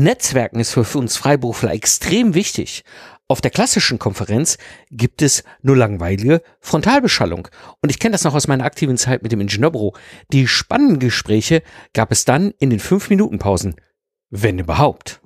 Netzwerken ist für uns Freiberufler extrem wichtig. Auf der klassischen Konferenz gibt es nur langweilige Frontalbeschallung. Und ich kenne das noch aus meiner aktiven Zeit mit dem Ingenieurbüro. Die spannenden Gespräche gab es dann in den 5-Minuten-Pausen. Wenn überhaupt.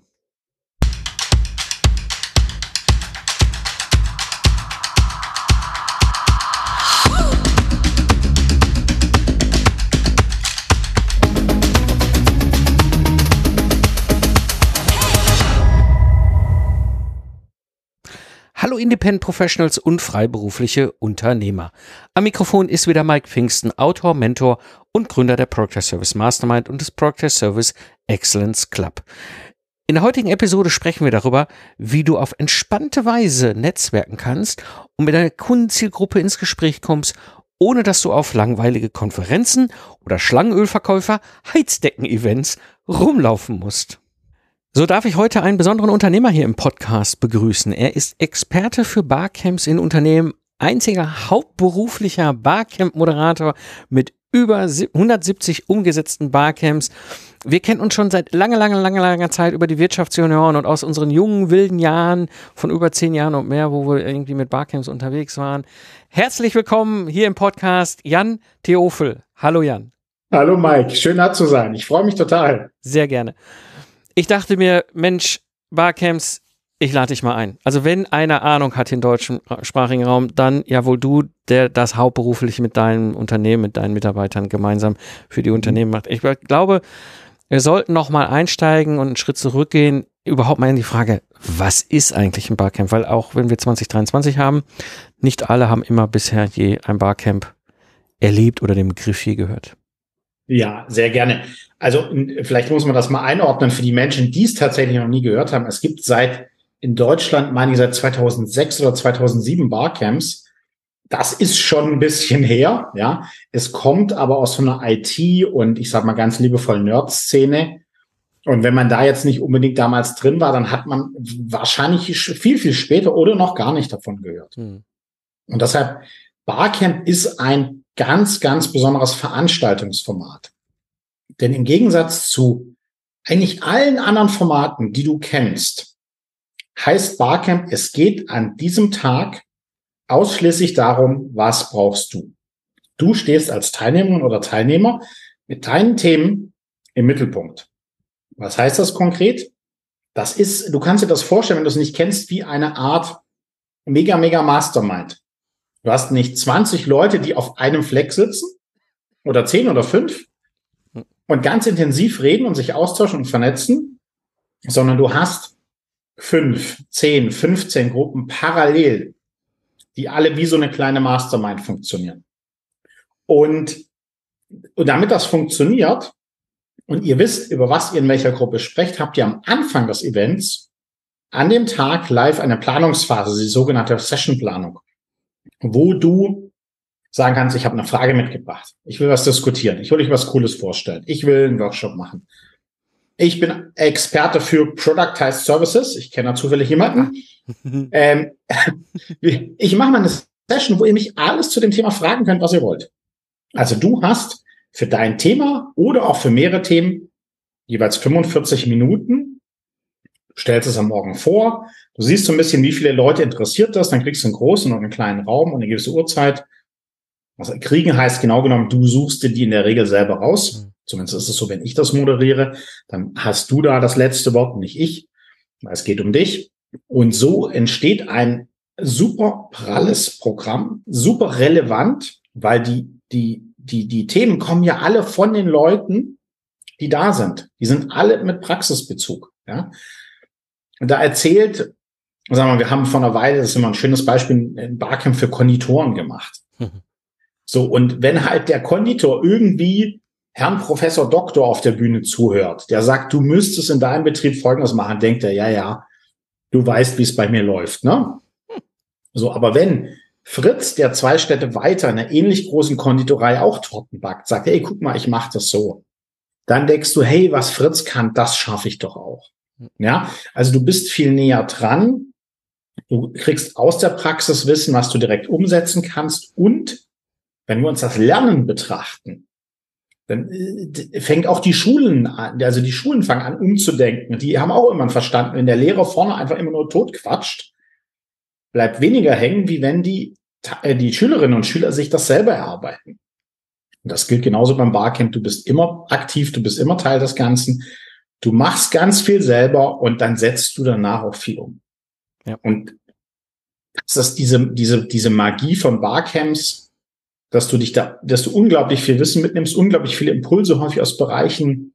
Hallo Independent Professionals und freiberufliche Unternehmer. Am Mikrofon ist wieder Mike Pfingsten, Autor, Mentor und Gründer der Proctor Service Mastermind und des Proctor Service Excellence Club. In der heutigen Episode sprechen wir darüber, wie du auf entspannte Weise netzwerken kannst und mit deiner Kundenzielgruppe ins Gespräch kommst, ohne dass du auf langweilige Konferenzen oder Schlangenölverkäufer, Heizdecken-Events rumlaufen musst. So darf ich heute einen besonderen Unternehmer hier im Podcast begrüßen. Er ist Experte für Barcamps in Unternehmen, einziger hauptberuflicher Barcamp-Moderator mit über 170 umgesetzten Barcamps. Wir kennen uns schon seit langer, langer, langer, langer Zeit über die Wirtschaftsjunioren und aus unseren jungen, wilden Jahren von über zehn Jahren und mehr, wo wir irgendwie mit Barcamps unterwegs waren. Herzlich willkommen hier im Podcast Jan Theofel. Hallo Jan. Hallo Mike, schön da zu sein. Ich freue mich total. Sehr gerne ich dachte mir, Mensch, Barcamps, ich lade dich mal ein. Also wenn einer Ahnung hat im deutschsprachigen Raum, dann ja wohl du, der das hauptberuflich mit deinem Unternehmen, mit deinen Mitarbeitern gemeinsam für die Unternehmen macht. Ich glaube, wir sollten noch mal einsteigen und einen Schritt zurückgehen, überhaupt mal in die Frage, was ist eigentlich ein Barcamp? Weil auch wenn wir 2023 haben, nicht alle haben immer bisher je ein Barcamp erlebt oder den Begriff je gehört. Ja, sehr gerne. Also vielleicht muss man das mal einordnen für die Menschen, die es tatsächlich noch nie gehört haben. Es gibt seit in Deutschland, meine ich, seit 2006 oder 2007 Barcamps. Das ist schon ein bisschen her, ja. Es kommt aber aus so einer IT und ich sag mal ganz liebevoll Nerd-Szene. Und wenn man da jetzt nicht unbedingt damals drin war, dann hat man wahrscheinlich viel, viel später oder noch gar nicht davon gehört. Hm. Und deshalb, Barcamp ist ein ganz, ganz besonderes Veranstaltungsformat. Denn im Gegensatz zu eigentlich allen anderen Formaten, die du kennst, heißt Barcamp, es geht an diesem Tag ausschließlich darum, was brauchst du. Du stehst als Teilnehmerin oder Teilnehmer mit deinen Themen im Mittelpunkt. Was heißt das konkret? Das ist, du kannst dir das vorstellen, wenn du es nicht kennst, wie eine Art mega, mega Mastermind. Du hast nicht 20 Leute, die auf einem Fleck sitzen oder 10 oder 5 und ganz intensiv reden und sich austauschen und vernetzen, sondern du hast 5, 10, 15 Gruppen parallel, die alle wie so eine kleine Mastermind funktionieren. Und, und damit das funktioniert und ihr wisst, über was ihr in welcher Gruppe sprecht, habt ihr am Anfang des Events an dem Tag live eine Planungsphase, die sogenannte Sessionplanung wo du sagen kannst, ich habe eine Frage mitgebracht. Ich will was diskutieren. Ich will euch was Cooles vorstellen. Ich will einen Workshop machen. Ich bin Experte für Productized Services. Ich kenne da zufällig jemanden. ähm, ich mache mal eine Session, wo ihr mich alles zu dem Thema fragen könnt, was ihr wollt. Also du hast für dein Thema oder auch für mehrere Themen jeweils 45 Minuten stellst es am Morgen vor, du siehst so ein bisschen, wie viele Leute interessiert das, dann kriegst du einen großen und einen kleinen Raum und eine gewisse Uhrzeit. Was kriegen heißt genau genommen, du suchst dir die in der Regel selber raus. Mhm. Zumindest ist es so, wenn ich das moderiere, dann hast du da das letzte Wort, nicht ich. Es geht um dich. Und so entsteht ein super pralles Programm, super relevant, weil die, die, die, die Themen kommen ja alle von den Leuten, die da sind. Die sind alle mit Praxisbezug. Ja? Und da erzählt, sagen wir, wir haben vor einer Weile, das ist immer ein schönes Beispiel, ein Barcamp für Konditoren gemacht. Mhm. So, und wenn halt der Konditor irgendwie Herrn Professor Doktor auf der Bühne zuhört, der sagt, du müsstest in deinem Betrieb Folgendes machen, denkt er, ja, ja, du weißt, wie es bei mir läuft, ne? So, aber wenn Fritz, der zwei Städte weiter in einer ähnlich großen Konditorei auch Torten backt, sagt, hey, guck mal, ich mach das so. Dann denkst du, hey, was Fritz kann, das schaffe ich doch auch. Ja, also du bist viel näher dran. Du kriegst aus der Praxis Wissen, was du direkt umsetzen kannst. Und wenn wir uns das Lernen betrachten, Dann äh, fängt auch die Schulen an, also die Schulen fangen an umzudenken. Die haben auch immer verstanden, wenn der Lehrer vorne einfach immer nur tot quatscht, bleibt weniger hängen, wie wenn die, äh, die Schülerinnen und Schüler sich das selber erarbeiten. Und das gilt genauso beim Barcamp. Du bist immer aktiv, du bist immer Teil des Ganzen. Du machst ganz viel selber und dann setzt du danach auch viel um. Ja. Und das ist diese, diese, diese Magie von Barcamps, dass du dich da, dass du unglaublich viel Wissen mitnimmst, unglaublich viele Impulse häufig aus Bereichen,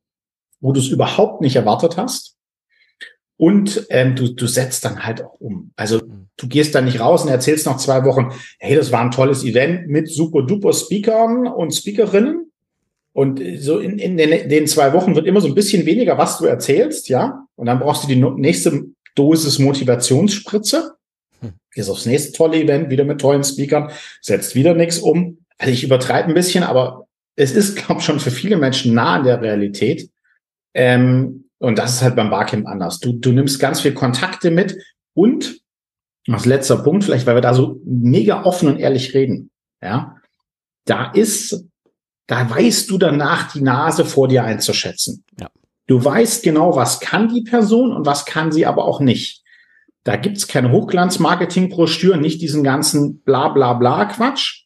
wo du es überhaupt nicht erwartet hast. Und ähm, du, du setzt dann halt auch um. Also du gehst dann nicht raus und erzählst nach zwei Wochen, hey, das war ein tolles Event mit super duper Speakern und Speakerinnen. Und so in, in den, den zwei Wochen wird immer so ein bisschen weniger, was du erzählst, ja. Und dann brauchst du die nächste Dosis Motivationsspritze. Hm. Gehst aufs nächste tolle Event, wieder mit tollen Speakern, setzt wieder nichts um. Also ich übertreibe ein bisschen, aber es ist, glaube ich, schon für viele Menschen nah an der Realität. Ähm, und das ist halt beim Barcamp anders. Du, du nimmst ganz viel Kontakte mit und als letzter Punkt, vielleicht, weil wir da so mega offen und ehrlich reden. Ja, da ist, da weißt du danach die Nase vor dir einzuschätzen. Ja. Du weißt genau, was kann die Person und was kann sie aber auch nicht. Da gibt's keine Hochglanz-Marketing-Broschüre, nicht diesen ganzen bla bla bla Quatsch,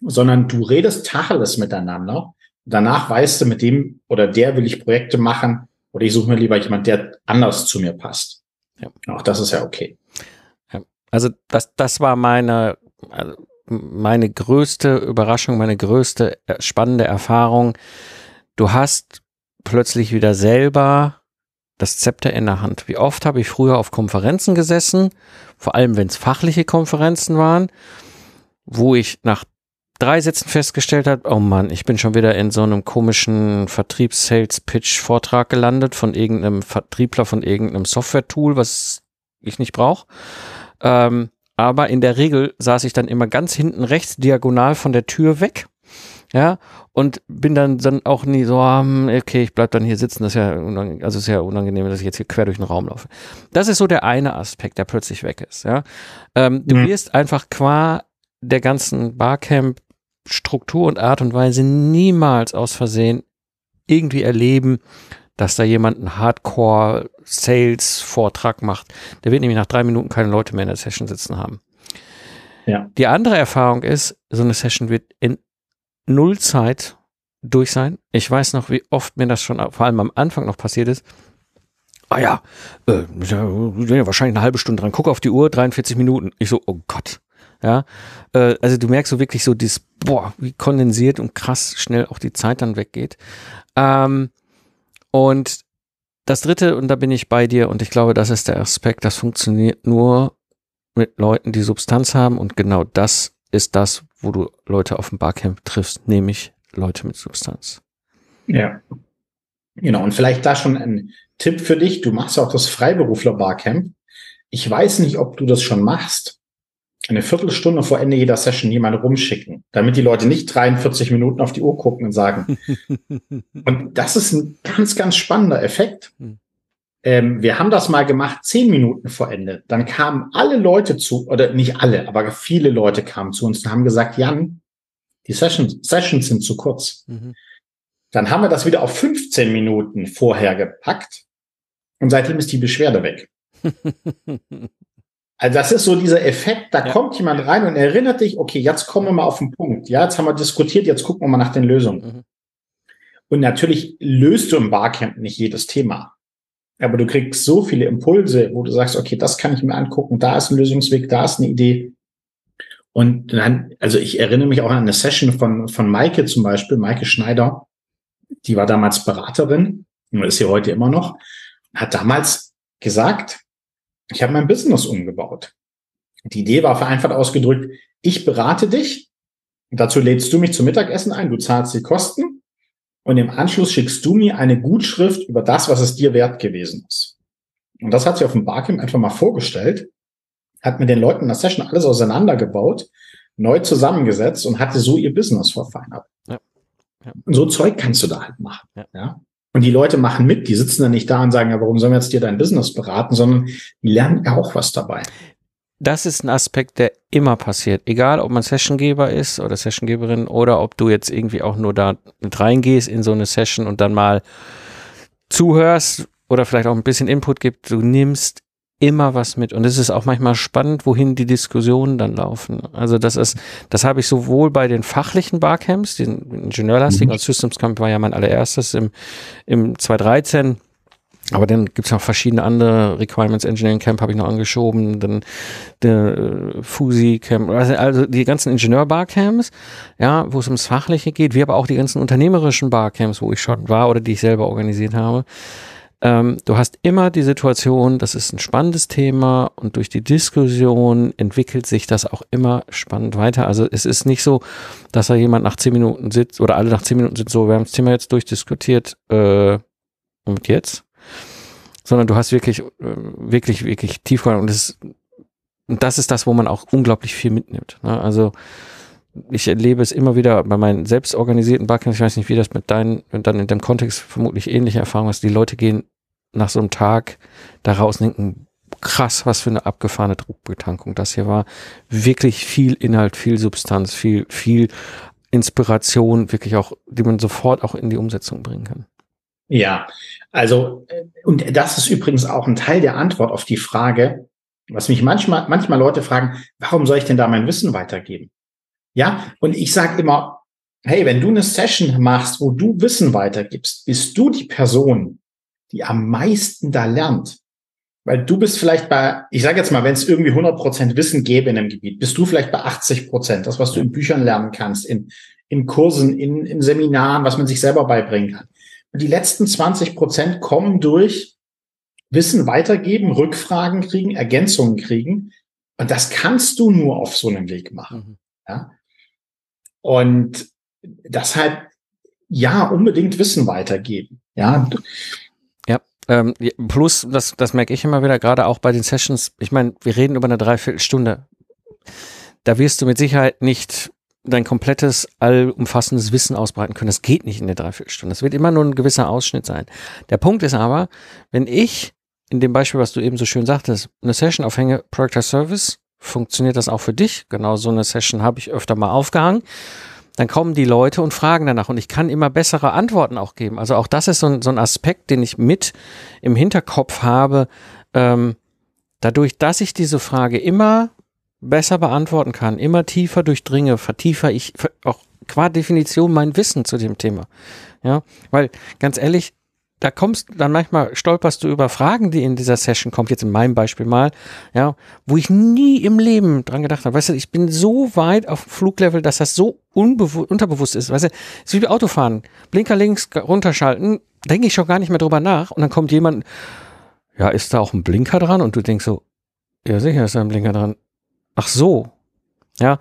sondern du redest Tacheles miteinander. Danach weißt du, mit dem oder der will ich Projekte machen, oder ich suche mir lieber jemand, der anders zu mir passt. Ja. Auch das ist ja okay. Also das, das war meine, also meine größte Überraschung, meine größte äh, spannende Erfahrung. Du hast plötzlich wieder selber das Zepter in der Hand. Wie oft habe ich früher auf Konferenzen gesessen, vor allem wenn es fachliche Konferenzen waren, wo ich nach drei Sätzen festgestellt hat, oh Mann, ich bin schon wieder in so einem komischen Vertriebs-Sales-Pitch-Vortrag gelandet von irgendeinem Vertriebler von irgendeinem Software-Tool, was ich nicht brauche. Ähm, aber in der Regel saß ich dann immer ganz hinten rechts diagonal von der Tür weg. Ja, und bin dann, dann auch nie so, um, okay, ich bleib dann hier sitzen, das ist ja, unangenehm, also ist ja unangenehm, dass ich jetzt hier quer durch den Raum laufe. Das ist so der eine Aspekt, der plötzlich weg ist, ja. Ähm, du mhm. wirst einfach qua der ganzen Barcamp Struktur und Art und Weise niemals aus Versehen irgendwie erleben, dass da jemand einen Hardcore-Sales-Vortrag macht. Der wird nämlich nach drei Minuten keine Leute mehr in der Session sitzen haben. Ja. Die andere Erfahrung ist, so eine Session wird in null Zeit durch sein. Ich weiß noch, wie oft mir das schon vor allem am Anfang noch passiert ist. Ah ja, äh, ja wahrscheinlich eine halbe Stunde dran. Guck auf die Uhr, 43 Minuten. Ich so, oh Gott. Ja, äh, also du merkst so wirklich so dieses, boah, wie kondensiert und krass schnell auch die Zeit dann weggeht. Ähm, und das dritte, und da bin ich bei dir, und ich glaube, das ist der Aspekt, das funktioniert nur mit Leuten, die Substanz haben, und genau das ist das, wo du Leute auf dem Barcamp triffst, nämlich Leute mit Substanz. Ja. Genau, und vielleicht da schon ein Tipp für dich. Du machst auch das Freiberufler Barcamp. Ich weiß nicht, ob du das schon machst eine Viertelstunde vor Ende jeder Session jemand rumschicken, damit die Leute nicht 43 Minuten auf die Uhr gucken und sagen. und das ist ein ganz, ganz spannender Effekt. Hm. Ähm, wir haben das mal gemacht, zehn Minuten vor Ende. Dann kamen alle Leute zu, oder nicht alle, aber viele Leute kamen zu uns und haben gesagt, Jan, die Sessions, Sessions sind zu kurz. Mhm. Dann haben wir das wieder auf 15 Minuten vorher gepackt und seitdem ist die Beschwerde weg. Also das ist so dieser Effekt, da ja. kommt jemand rein und erinnert dich, okay, jetzt kommen wir mal auf den Punkt. Ja, jetzt haben wir diskutiert, jetzt gucken wir mal nach den Lösungen. Mhm. Und natürlich löst du im Barcamp nicht jedes Thema. Aber du kriegst so viele Impulse, wo du sagst, okay, das kann ich mir angucken, da ist ein Lösungsweg, da ist eine Idee. Und dann, also ich erinnere mich auch an eine Session von, von Maike zum Beispiel, Maike Schneider, die war damals Beraterin und ist sie heute immer noch, hat damals gesagt, ich habe mein Business umgebaut. Die Idee war vereinfacht ausgedrückt, ich berate dich, dazu lädst du mich zum Mittagessen ein, du zahlst die Kosten und im Anschluss schickst du mir eine Gutschrift über das, was es dir wert gewesen ist. Und das hat sie auf dem Barcamp einfach mal vorgestellt, hat mit den Leuten in der Session alles auseinandergebaut, neu zusammengesetzt und hatte so ihr Business verfeinert. Ja. Ja. Und so Zeug kannst du da halt machen. Ja. ja? Und die Leute machen mit, die sitzen dann nicht da und sagen, ja, warum sollen wir jetzt dir dein Business beraten, sondern die lernen ja auch was dabei. das ist ein Aspekt, der immer passiert. Egal, ob man Sessiongeber ist oder Sessiongeberin oder ob du jetzt irgendwie auch nur da mit reingehst in so eine Session und dann mal zuhörst oder vielleicht auch ein bisschen Input gibt. Du nimmst immer was mit. Und es ist auch manchmal spannend, wohin die Diskussionen dann laufen. Also das ist, das habe ich sowohl bei den fachlichen Barcamps, den Ingenieurlastigen, mhm. als Systems Camp war ja mein allererstes im, im 2013. Aber dann gibt's noch verschiedene andere Requirements Engineering Camp habe ich noch angeschoben, dann der äh, Fusi Camp, also, also die ganzen Ingenieur Barcamps, ja, wo es ums Fachliche geht, wie aber auch die ganzen unternehmerischen Barcamps, wo ich schon war oder die ich selber organisiert habe. Ähm, du hast immer die Situation, das ist ein spannendes Thema und durch die Diskussion entwickelt sich das auch immer spannend weiter. Also es ist nicht so, dass da jemand nach zehn Minuten sitzt oder alle nach zehn Minuten sitzen so, wir haben das Thema jetzt durchdiskutiert äh, und jetzt, sondern du hast wirklich, äh, wirklich, wirklich Tiefgang und das, und das ist das, wo man auch unglaublich viel mitnimmt. Ne? Also ich erlebe es immer wieder bei meinen selbst organisierten Barcamps, ich weiß nicht, wie das mit deinen, dann in dem Kontext vermutlich ähnliche Erfahrungen ist. Die Leute gehen nach so einem Tag da raus und denken, krass, was für eine abgefahrene Druckbetankung das hier war. Wirklich viel Inhalt, viel Substanz, viel, viel Inspiration, wirklich auch, die man sofort auch in die Umsetzung bringen kann. Ja, also, und das ist übrigens auch ein Teil der Antwort auf die Frage, was mich manchmal, manchmal Leute fragen, warum soll ich denn da mein Wissen weitergeben? Ja, und ich sage immer, hey, wenn du eine Session machst, wo du Wissen weitergibst, bist du die Person, die am meisten da lernt. Weil du bist vielleicht bei, ich sage jetzt mal, wenn es irgendwie 100 Prozent Wissen gäbe in einem Gebiet, bist du vielleicht bei 80%, Prozent, das, was du in Büchern lernen kannst, in, in Kursen, in, in Seminaren, was man sich selber beibringen kann. Und die letzten 20 Prozent kommen durch Wissen weitergeben, Rückfragen kriegen, Ergänzungen kriegen. Und das kannst du nur auf so einem Weg machen. Mhm. Ja? Und deshalb, ja, unbedingt Wissen weitergeben. Ja. Ja. Ähm, plus, das, das merke ich immer wieder, gerade auch bei den Sessions. Ich meine, wir reden über eine Dreiviertelstunde. Da wirst du mit Sicherheit nicht dein komplettes, allumfassendes Wissen ausbreiten können. Das geht nicht in der Dreiviertelstunde. Das wird immer nur ein gewisser Ausschnitt sein. Der Punkt ist aber, wenn ich in dem Beispiel, was du eben so schön sagtest, eine Session aufhänge, Product as Service, funktioniert das auch für dich? Genau so eine Session habe ich öfter mal aufgehangen. Dann kommen die Leute und fragen danach und ich kann immer bessere Antworten auch geben. Also auch das ist so ein, so ein Aspekt, den ich mit im Hinterkopf habe. Ähm, dadurch, dass ich diese Frage immer besser beantworten kann, immer tiefer durchdringe, vertiefer ich auch qua Definition mein Wissen zu dem Thema. Ja, weil ganz ehrlich, da kommst dann manchmal stolperst du über Fragen, die in dieser Session kommt, jetzt in meinem Beispiel mal, ja, wo ich nie im Leben dran gedacht habe. Weißt du, ich bin so weit auf Fluglevel, dass das so unterbewusst ist. Weißt du, es ist wie Autofahren. Blinker links runterschalten, denke ich schon gar nicht mehr drüber nach und dann kommt jemand, ja, ist da auch ein Blinker dran? Und du denkst so, ja, sicher ist da ein Blinker dran. Ach so. Ja.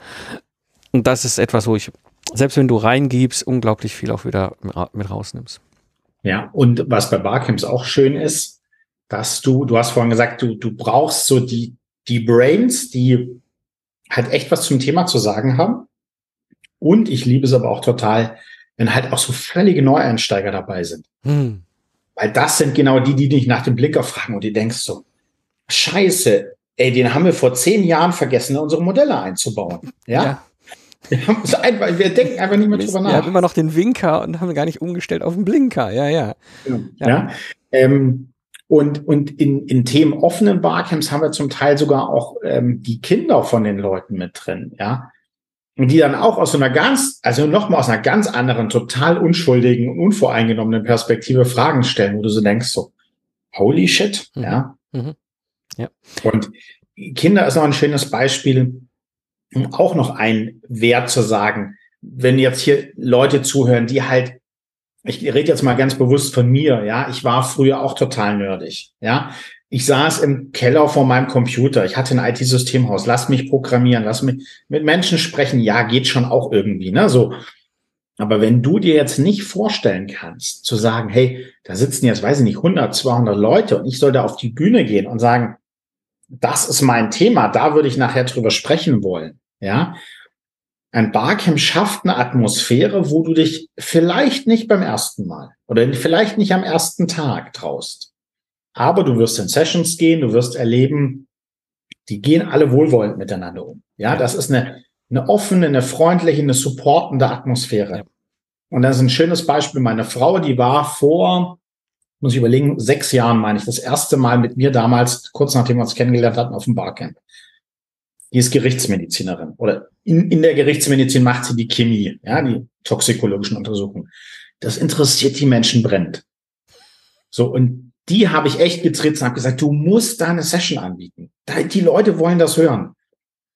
Und das ist etwas, wo ich, selbst wenn du reingibst, unglaublich viel auch wieder mit rausnimmst. Ja, und was bei Barcamps auch schön ist, dass du, du hast vorhin gesagt, du, du brauchst so die, die Brains, die halt echt was zum Thema zu sagen haben. Und ich liebe es aber auch total, wenn halt auch so völlige Neueinsteiger dabei sind. Hm. Weil das sind genau die, die dich nach dem Blinker fragen und die denkst so, scheiße, ey, den haben wir vor zehn Jahren vergessen, unsere Modelle einzubauen. Ja. ja. Wir, einfach, wir denken einfach nicht mehr drüber nach. Wir haben immer noch den Winker und haben gar nicht umgestellt auf den Blinker. Ja, ja. Ja. ja. Ähm, und, und in, in Themen offenen Barcamps haben wir zum Teil sogar auch ähm, die Kinder von den Leuten mit drin, ja. Und die dann auch aus so einer ganz, also nochmal aus einer ganz anderen, total unschuldigen und unvoreingenommenen Perspektive Fragen stellen, wo du so denkst, so, holy shit, mhm. ja. Mhm. Ja. Und Kinder ist noch ein schönes Beispiel, auch noch einen Wert zu sagen. Wenn jetzt hier Leute zuhören, die halt, ich rede jetzt mal ganz bewusst von mir, ja, ich war früher auch total nerdig, ja. Ich saß im Keller vor meinem Computer. Ich hatte ein IT-Systemhaus. Lass mich programmieren. Lass mich mit Menschen sprechen. Ja, geht schon auch irgendwie, ne? So. Aber wenn du dir jetzt nicht vorstellen kannst, zu sagen, hey, da sitzen jetzt, weiß ich nicht, 100, 200 Leute und ich soll da auf die Bühne gehen und sagen, das ist mein Thema, da würde ich nachher drüber sprechen wollen. Ja, ein Barcamp schafft eine Atmosphäre, wo du dich vielleicht nicht beim ersten Mal oder vielleicht nicht am ersten Tag traust. Aber du wirst in Sessions gehen, du wirst erleben, Die gehen alle wohlwollend miteinander um. Ja, das ist eine, eine offene, eine freundliche, eine supportende Atmosphäre. Und das ist ein schönes Beispiel. Meine Frau, die war vor, muss ich überlegen, sechs Jahren, meine ich, das erste Mal mit mir damals, kurz nachdem wir uns kennengelernt hatten, auf dem Barcamp. Die ist Gerichtsmedizinerin oder in, in der Gerichtsmedizin macht sie die Chemie, ja, die toxikologischen Untersuchungen. Das interessiert die Menschen brennt. So, und die habe ich echt getritt und habe gesagt, du musst da eine Session anbieten. Die Leute wollen das hören.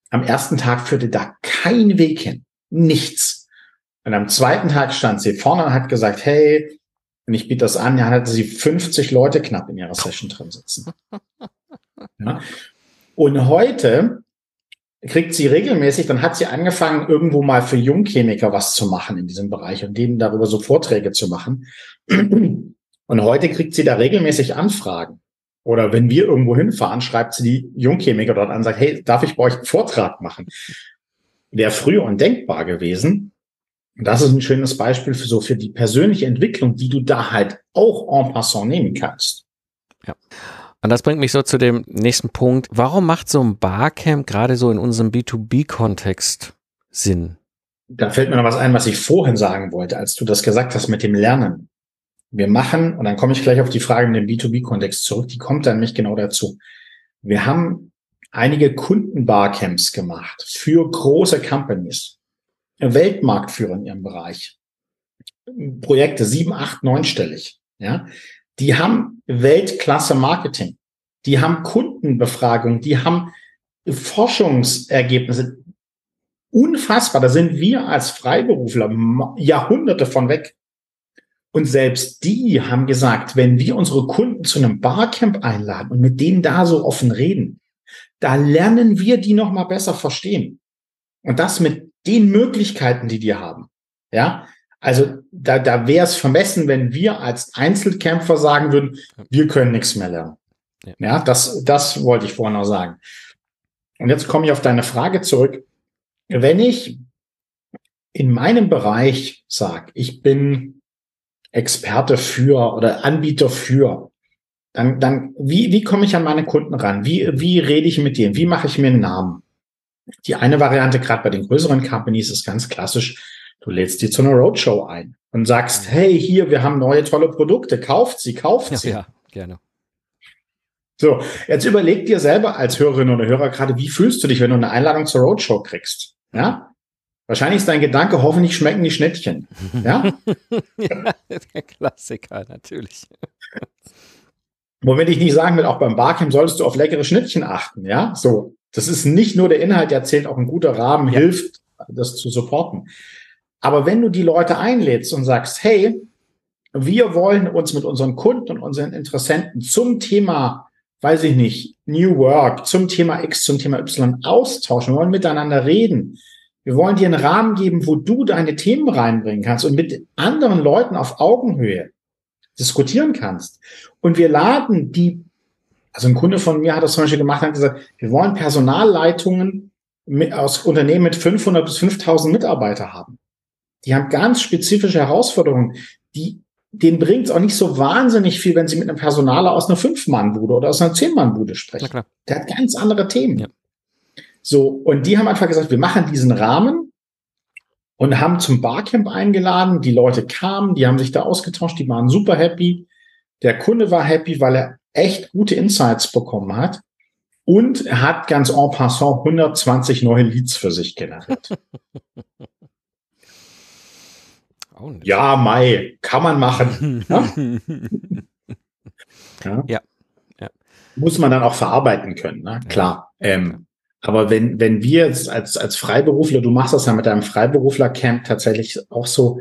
Am ersten Tag führte da kein Weg hin. Nichts. Und am zweiten Tag stand sie vorne und hat gesagt, hey, und ich biete das an, ja, hatte sie 50 Leute knapp in ihrer Session drin sitzen. Ja. Und heute kriegt sie regelmäßig, dann hat sie angefangen, irgendwo mal für Jungchemiker was zu machen in diesem Bereich und denen darüber so Vorträge zu machen. Und heute kriegt sie da regelmäßig Anfragen. Oder wenn wir irgendwo hinfahren, schreibt sie die Jungchemiker dort an und sagt, hey, darf ich bei euch einen Vortrag machen? Wäre früher undenkbar gewesen. Und das ist ein schönes Beispiel für so für die persönliche Entwicklung, die du da halt auch en passant nehmen kannst. Ja. Und das bringt mich so zu dem nächsten Punkt. Warum macht so ein Barcamp gerade so in unserem B2B-Kontext Sinn? Da fällt mir noch was ein, was ich vorhin sagen wollte, als du das gesagt hast mit dem Lernen. Wir machen, und dann komme ich gleich auf die Frage in dem B2B-Kontext zurück, die kommt dann nämlich genau dazu. Wir haben einige Kundenbarcamps gemacht für große Companies, Weltmarktführer in ihrem Bereich. Projekte sieben, acht, neunstellig, ja. Die haben Weltklasse Marketing. Die haben Kundenbefragungen, die haben Forschungsergebnisse. Unfassbar. Da sind wir als Freiberufler Jahrhunderte von weg. Und selbst die haben gesagt, wenn wir unsere Kunden zu einem Barcamp einladen und mit denen da so offen reden, da lernen wir die noch mal besser verstehen. Und das mit den Möglichkeiten, die die haben. Ja, also da, da wäre es vermessen, wenn wir als Einzelkämpfer sagen würden, wir können nichts mehr lernen. Ja, ja das, das wollte ich vorhin noch sagen. Und jetzt komme ich auf deine Frage zurück. Wenn ich in meinem Bereich sage, ich bin Experte für oder Anbieter für, dann, dann wie, wie komme ich an meine Kunden ran? Wie, wie rede ich mit denen? Wie mache ich mir einen Namen? Die eine Variante, gerade bei den größeren Companies, ist ganz klassisch. Du lädst die zu einer Roadshow ein und sagst, hey, hier, wir haben neue tolle Produkte, kauft sie, kauft sie. Ja, gerne. So, jetzt überleg dir selber als Hörerin oder Hörer gerade, wie fühlst du dich, wenn du eine Einladung zur Roadshow kriegst? Ja? Wahrscheinlich ist dein Gedanke, hoffentlich schmecken die Schnittchen. Ja? ja der Klassiker, natürlich. Womit ich nicht sagen will, auch beim Barcamp solltest du auf leckere Schnittchen achten. Ja, so. Das ist nicht nur der Inhalt, der zählt, auch ein guter Rahmen ja. hilft, das zu supporten. Aber wenn du die Leute einlädst und sagst, hey, wir wollen uns mit unseren Kunden und unseren Interessenten zum Thema, weiß ich nicht, New Work, zum Thema X, zum Thema Y austauschen, wir wollen miteinander reden, wir wollen dir einen Rahmen geben, wo du deine Themen reinbringen kannst und mit anderen Leuten auf Augenhöhe diskutieren kannst. Und wir laden die, also ein Kunde von mir hat das zum Beispiel gemacht, hat gesagt, wir wollen Personalleitungen mit, aus Unternehmen mit 500 bis 5000 Mitarbeiter haben. Die haben ganz spezifische Herausforderungen. Die, denen bringt es auch nicht so wahnsinnig viel, wenn sie mit einem Personaler aus einer Fünf-Mann-Bude oder aus einer Zehn-Mann-Bude sprechen. Der hat ganz andere Themen. Ja. So, und die haben einfach gesagt, wir machen diesen Rahmen und haben zum Barcamp eingeladen. Die Leute kamen, die haben sich da ausgetauscht, die waren super happy. Der Kunde war happy, weil er echt gute Insights bekommen hat. Und er hat ganz en passant 120 neue Leads für sich generiert. Ja, Mai, kann man machen. ja? ja? Ja. Muss man dann auch verarbeiten können, ne? klar. Ähm, aber wenn, wenn wir als, als Freiberufler, du machst das ja mit deinem Freiberufler-Camp tatsächlich auch so,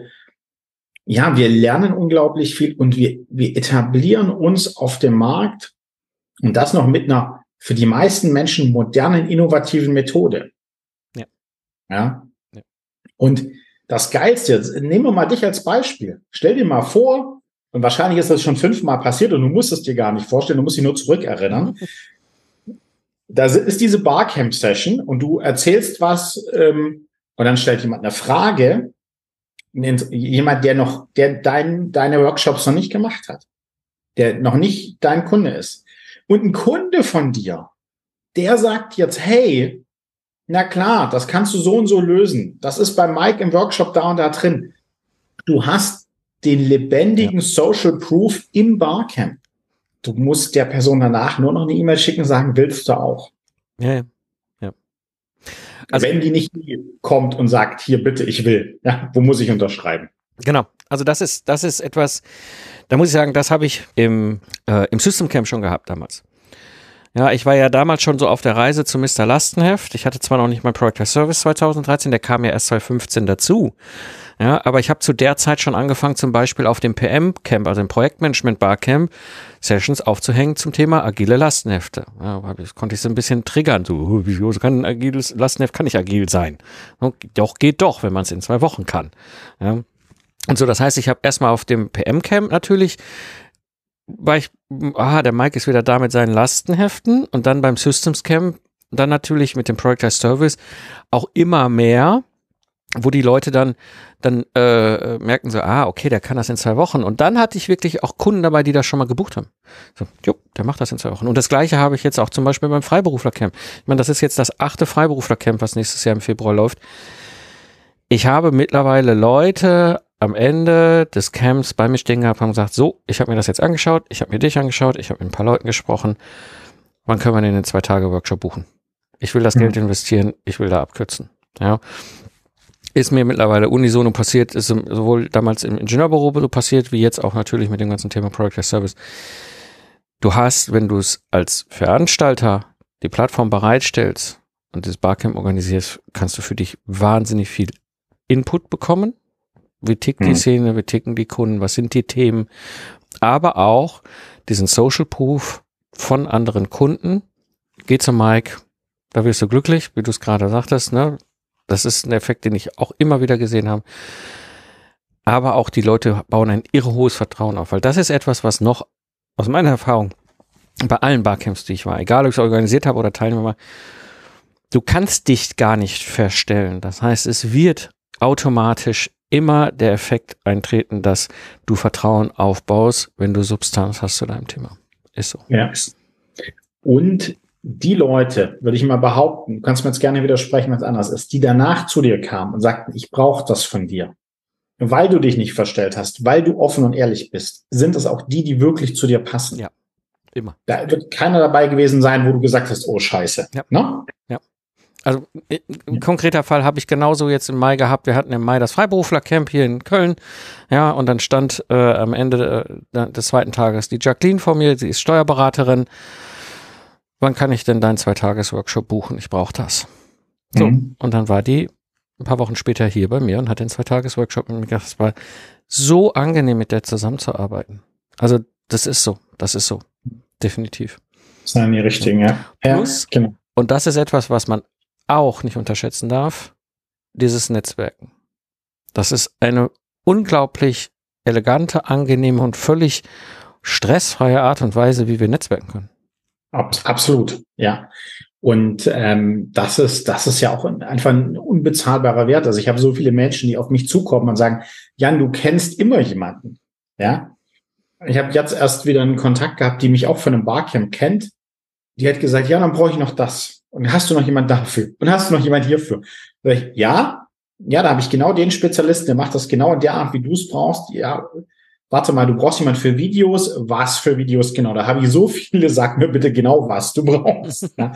ja, wir lernen unglaublich viel und wir, wir etablieren uns auf dem Markt und das noch mit einer für die meisten Menschen modernen, innovativen Methode. Ja. Ja. ja. Und das Geilste, jetzt nehmen wir mal dich als Beispiel. Stell dir mal vor, und wahrscheinlich ist das schon fünfmal passiert und du musst es dir gar nicht vorstellen, du musst dich nur zurückerinnern. da ist diese Barcamp-Session und du erzählst was ähm, und dann stellt jemand eine Frage, jemand, der noch, der dein, deine Workshops noch nicht gemacht hat, der noch nicht dein Kunde ist. Und ein Kunde von dir der sagt jetzt, hey, na klar, das kannst du so und so lösen. Das ist bei Mike im Workshop da und da drin. Du hast den lebendigen ja. Social Proof im Barcamp. Du musst der Person danach nur noch eine E-Mail schicken und sagen, willst du auch? Ja, ja. ja. Also, Wenn die nicht kommt und sagt, hier bitte, ich will, ja, wo muss ich unterschreiben? Genau. Also das ist, das ist etwas, da muss ich sagen, das habe ich im, äh, im System Camp schon gehabt damals. Ja, ich war ja damals schon so auf der Reise zu Mr. Lastenheft. Ich hatte zwar noch nicht mein Project Service 2013, der kam ja erst 2015 dazu. Ja, aber ich habe zu der Zeit schon angefangen, zum Beispiel auf dem PM-Camp, also im Projektmanagement Barcamp, Sessions aufzuhängen zum Thema agile Lastenhefte. Ja, ich, konnte ich so ein bisschen triggern. So, wieso kann ein agiles Lastenheft kann nicht agil sein? Doch, geht doch, wenn man es in zwei Wochen kann. Ja. Und so, das heißt, ich habe erstmal auf dem PM-Camp natürlich war ich, ah, der Mike ist wieder da mit seinen Lastenheften und dann beim Systems Camp, dann natürlich mit dem Project as Service auch immer mehr, wo die Leute dann, dann äh, merken so, ah, okay, der kann das in zwei Wochen. Und dann hatte ich wirklich auch Kunden dabei, die das schon mal gebucht haben. So, jo, der macht das in zwei Wochen. Und das gleiche habe ich jetzt auch zum Beispiel beim Freiberuflercamp. Ich meine, das ist jetzt das achte Freiberuflercamp, was nächstes Jahr im Februar läuft. Ich habe mittlerweile Leute am Ende des Camps bei mir stehen gehabt und gesagt, so, ich habe mir das jetzt angeschaut, ich habe mir dich angeschaut, ich habe mit ein paar Leuten gesprochen. Wann können wir denn den zwei Tage Workshop buchen? Ich will das mhm. Geld investieren, ich will da abkürzen. Ja. Ist mir mittlerweile unisono passiert, ist sowohl damals im Ingenieurbüro so passiert, wie jetzt auch natürlich mit dem ganzen Thema Product as Service. Du hast, wenn du es als Veranstalter die Plattform bereitstellst und das Barcamp organisierst, kannst du für dich wahnsinnig viel Input bekommen wie tickt die hm. Szene, wie ticken die Kunden, was sind die Themen, aber auch diesen Social Proof von anderen Kunden. Geh zu Mike, da wirst du glücklich, wie du es gerade sagtest, ne? Das ist ein Effekt, den ich auch immer wieder gesehen habe. Aber auch die Leute bauen ein irre hohes Vertrauen auf, weil das ist etwas, was noch aus meiner Erfahrung bei allen Barcamps, die ich war, egal ob ich es organisiert habe oder Teilnehmer war, du kannst dich gar nicht verstellen. Das heißt, es wird automatisch immer der Effekt eintreten, dass du Vertrauen aufbaust, wenn du Substanz hast zu deinem Thema. Ist so. Ja. Und die Leute, würde ich mal behaupten, du kannst mir jetzt gerne widersprechen, wenn es anders ist, die danach zu dir kamen und sagten, ich brauche das von dir, weil du dich nicht verstellt hast, weil du offen und ehrlich bist, sind es auch die, die wirklich zu dir passen. Ja, immer. Da wird keiner dabei gewesen sein, wo du gesagt hast, oh Scheiße. Ja. Ne? Ja. Also ein konkreter Fall habe ich genauso jetzt im Mai gehabt. Wir hatten im Mai das Freiberuflercamp hier in Köln. Ja, und dann stand äh, am Ende äh, des zweiten Tages die Jacqueline vor mir, sie ist Steuerberaterin. Wann kann ich denn deinen Zweitages-Workshop buchen? Ich brauche das. So, mhm. und dann war die ein paar Wochen später hier bei mir und hat den Zweitages-Workshop mit mir gemacht. Es war so angenehm, mit der zusammenzuarbeiten. Also das ist so, das ist so, definitiv. Das sind die richtigen, ja. Plus, ja, genau. Und das ist etwas, was man auch nicht unterschätzen darf, dieses Netzwerken. Das ist eine unglaublich elegante, angenehme und völlig stressfreie Art und Weise, wie wir netzwerken können. Absolut, ja. Und ähm, das ist, das ist ja auch einfach ein unbezahlbarer Wert. Also ich habe so viele Menschen, die auf mich zukommen und sagen, Jan, du kennst immer jemanden. Ja. Ich habe jetzt erst wieder einen Kontakt gehabt, die mich auch von einem Barcamp kennt. Die hat gesagt, ja, dann brauche ich noch das. Und hast du noch jemand dafür? Und hast du noch jemand hierfür? Ich, ja, ja, da habe ich genau den Spezialisten, der macht das genau in der Art, wie du es brauchst. Ja, warte mal, du brauchst jemand für Videos. Was für Videos genau? Da habe ich so viele, sag mir bitte genau, was du brauchst. Ja.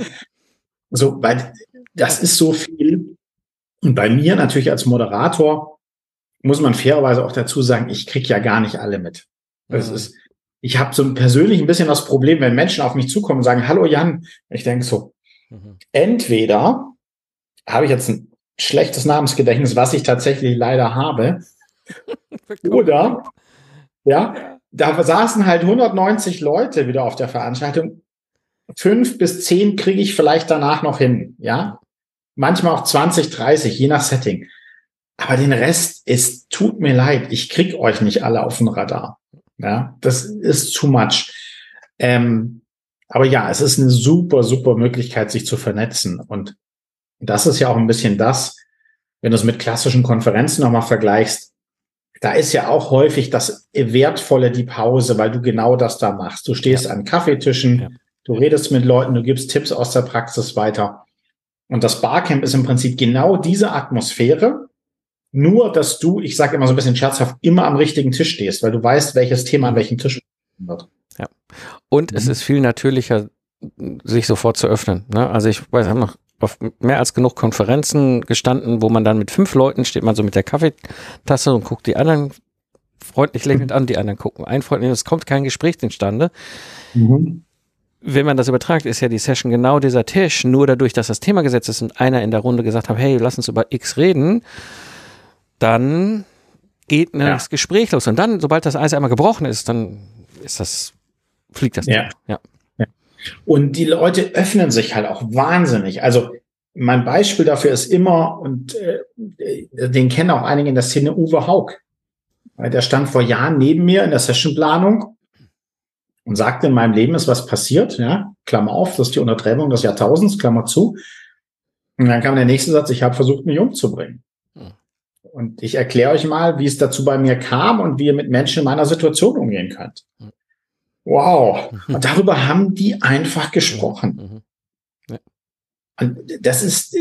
So, weil das ist so viel. Und bei mir natürlich als Moderator muss man fairerweise auch dazu sagen, ich krieg ja gar nicht alle mit. Das mhm. ist, ich habe so persönlich ein bisschen das Problem, wenn Menschen auf mich zukommen und sagen, hallo Jan, ich denke so, Mhm. Entweder habe ich jetzt ein schlechtes Namensgedächtnis, was ich tatsächlich leider habe, oder ja, da saßen halt 190 Leute wieder auf der Veranstaltung. Fünf bis zehn kriege ich vielleicht danach noch hin, ja. Manchmal auch 20, 30, je nach Setting. Aber den Rest ist, tut mir leid, ich krieg euch nicht alle auf den Radar. Ja, das ist too much. Ähm, aber ja, es ist eine super, super Möglichkeit, sich zu vernetzen. Und das ist ja auch ein bisschen das, wenn du es mit klassischen Konferenzen nochmal vergleichst, da ist ja auch häufig das Wertvolle die Pause, weil du genau das da machst. Du stehst ja. an Kaffeetischen, ja. du redest mit Leuten, du gibst Tipps aus der Praxis weiter. Und das Barcamp ist im Prinzip genau diese Atmosphäre, nur dass du, ich sage immer so ein bisschen scherzhaft, immer am richtigen Tisch stehst, weil du weißt, welches Thema an welchem Tisch wird. Ja. Und mhm. es ist viel natürlicher, sich sofort zu öffnen. Ne? Also ich weiß, ich habe noch auf mehr als genug Konferenzen gestanden, wo man dann mit fünf Leuten steht man so mit der Kaffeetasse und guckt die anderen freundlich lächelnd an, die anderen gucken ein freundlich, es kommt kein Gespräch zustande. Mhm. Wenn man das übertragt, ist ja die Session genau dieser Tisch, nur dadurch, dass das Thema gesetzt ist und einer in der Runde gesagt hat, hey, lass uns über X reden, dann geht ja. das Gespräch los. Und dann, sobald das Eis einmal gebrochen ist, dann ist das, fliegt das. Ja. ja. Und die Leute öffnen sich halt auch wahnsinnig. Also mein Beispiel dafür ist immer, und äh, den kennen auch einige in der Szene, Uwe Haug. Der stand vor Jahren neben mir in der Sessionplanung und sagte, in meinem Leben ist was passiert, ja, Klammer auf, das ist die Untertreibung des Jahrtausends, Klammer zu. Und dann kam der nächste Satz, ich habe versucht, mich umzubringen. Hm. Und ich erkläre euch mal, wie es dazu bei mir kam und wie ihr mit Menschen in meiner Situation umgehen könnt. Hm. Wow. Und darüber haben die einfach gesprochen. Mhm. Mhm. Ja. Und das ist,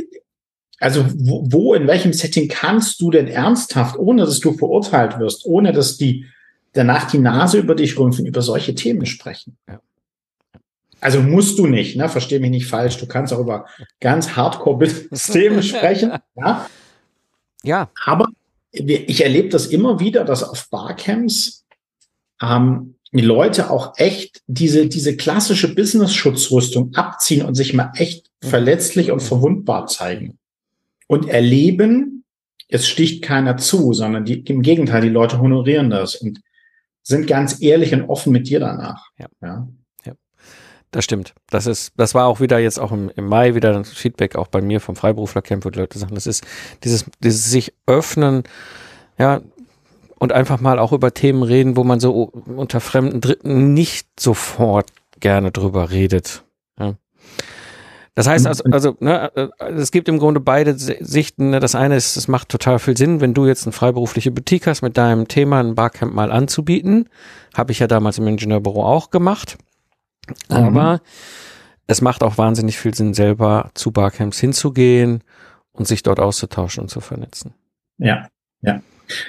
also wo, wo, in welchem Setting kannst du denn ernsthaft, ohne dass du verurteilt wirst, ohne dass die danach die Nase über dich rümpfen, über solche Themen sprechen? Ja. Also musst du nicht, ne? Versteh mich nicht falsch. Du kannst auch über ganz Hardcore-Themen sprechen, ja. Ja. Aber ich erlebe das immer wieder, dass auf Barcamps ähm, die Leute auch echt diese, diese klassische Business-Schutzrüstung abziehen und sich mal echt verletzlich und verwundbar zeigen. Und erleben, es sticht keiner zu, sondern die, im Gegenteil, die Leute honorieren das und sind ganz ehrlich und offen mit dir danach. Ja. ja. ja. Das stimmt. Das ist, das war auch wieder jetzt auch im, im Mai wieder ein Feedback auch bei mir vom Freiberuflercamp, wo die Leute sagen, das ist dieses, dieses sich öffnen, ja, und einfach mal auch über Themen reden, wo man so unter fremden Dritten nicht sofort gerne drüber redet. Ja. Das heißt also, also ne, äh, es gibt im Grunde beide Sichten. Ne? Das eine ist, es macht total viel Sinn, wenn du jetzt eine freiberufliche Boutique hast, mit deinem Thema ein Barcamp mal anzubieten. Habe ich ja damals im Ingenieurbüro auch gemacht. Mhm. Aber es macht auch wahnsinnig viel Sinn, selber zu Barcamps hinzugehen und sich dort auszutauschen und zu vernetzen. Ja, ja.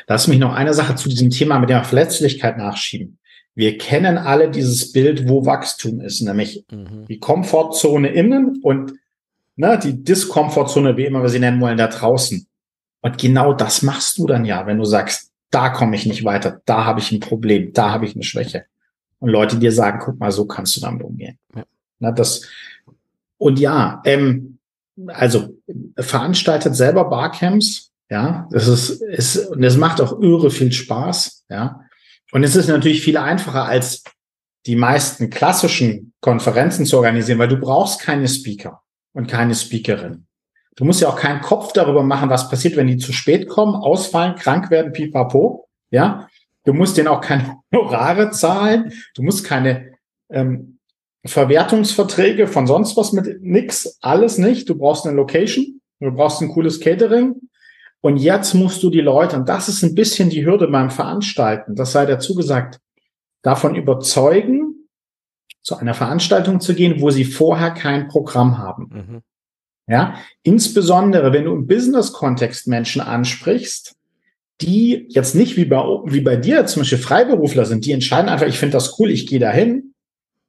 Lass mich noch eine Sache zu diesem Thema mit der Verletzlichkeit nachschieben. Wir kennen alle dieses Bild, wo Wachstum ist, nämlich mhm. die Komfortzone innen und ne, die Diskomfortzone, wie immer wir sie nennen wollen, da draußen. Und genau das machst du dann ja, wenn du sagst, da komme ich nicht weiter, da habe ich ein Problem, da habe ich eine Schwäche. Und Leute dir sagen, guck mal, so kannst du damit umgehen. Ja. Na, das, und ja, ähm, also veranstaltet selber Barcamps, ja, das ist, ist, und es macht auch irre viel Spaß. Ja, und es ist natürlich viel einfacher als die meisten klassischen Konferenzen zu organisieren, weil du brauchst keine Speaker und keine Speakerin. Du musst ja auch keinen Kopf darüber machen, was passiert, wenn die zu spät kommen, ausfallen, krank werden, pipapo. Ja, du musst denen auch keine Honorare zahlen. Du musst keine ähm, Verwertungsverträge von sonst was mit nix, alles nicht. Du brauchst eine Location, du brauchst ein cooles Catering, und jetzt musst du die Leute, und das ist ein bisschen die Hürde beim Veranstalten, das sei dazu gesagt, davon überzeugen, zu einer Veranstaltung zu gehen, wo sie vorher kein Programm haben. Mhm. Ja, insbesondere wenn du im Business-Kontext Menschen ansprichst, die jetzt nicht wie bei, wie bei dir zum Beispiel Freiberufler sind, die entscheiden einfach, ich finde das cool, ich gehe dahin,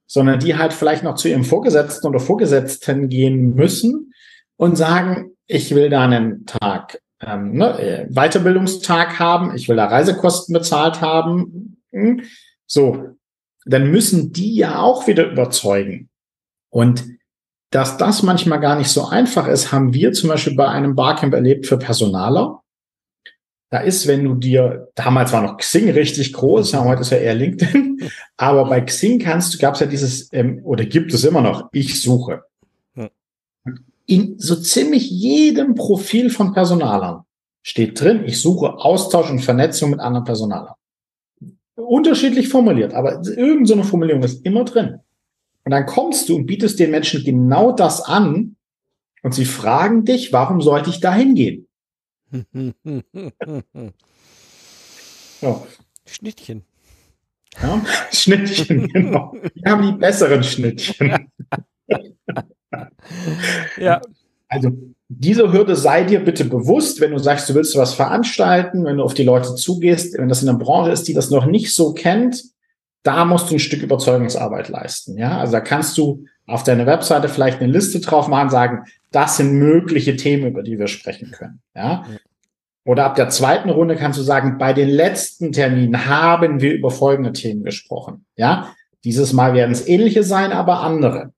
sondern die halt vielleicht noch zu ihrem Vorgesetzten oder Vorgesetzten gehen müssen und sagen, ich will da einen Tag ähm, ne, äh, Weiterbildungstag haben, ich will da Reisekosten bezahlt haben. Hm, so, dann müssen die ja auch wieder überzeugen. Und dass das manchmal gar nicht so einfach ist, haben wir zum Beispiel bei einem Barcamp erlebt für Personaler. Da ist, wenn du dir, damals war noch Xing richtig groß, heute ist ja eher LinkedIn, aber bei Xing kannst du, gab es ja dieses, ähm, oder gibt es immer noch, ich suche in so ziemlich jedem Profil von Personalern steht drin, ich suche Austausch und Vernetzung mit anderen Personalern. Unterschiedlich formuliert, aber irgendeine so Formulierung ist immer drin. Und dann kommst du und bietest den Menschen genau das an und sie fragen dich, warum sollte ich da hingehen? so. Schnittchen. Ja, Schnittchen, genau. Wir haben die besseren Schnittchen. Ja. Also diese Hürde sei dir bitte bewusst, wenn du sagst, du willst was veranstalten, wenn du auf die Leute zugehst, wenn das in einer Branche ist, die das noch nicht so kennt, da musst du ein Stück Überzeugungsarbeit leisten. Ja, also da kannst du auf deiner Webseite vielleicht eine Liste drauf machen, sagen, das sind mögliche Themen, über die wir sprechen können. Ja. Oder ab der zweiten Runde kannst du sagen, bei den letzten Terminen haben wir über folgende Themen gesprochen. Ja. Dieses Mal werden es ähnliche sein, aber andere.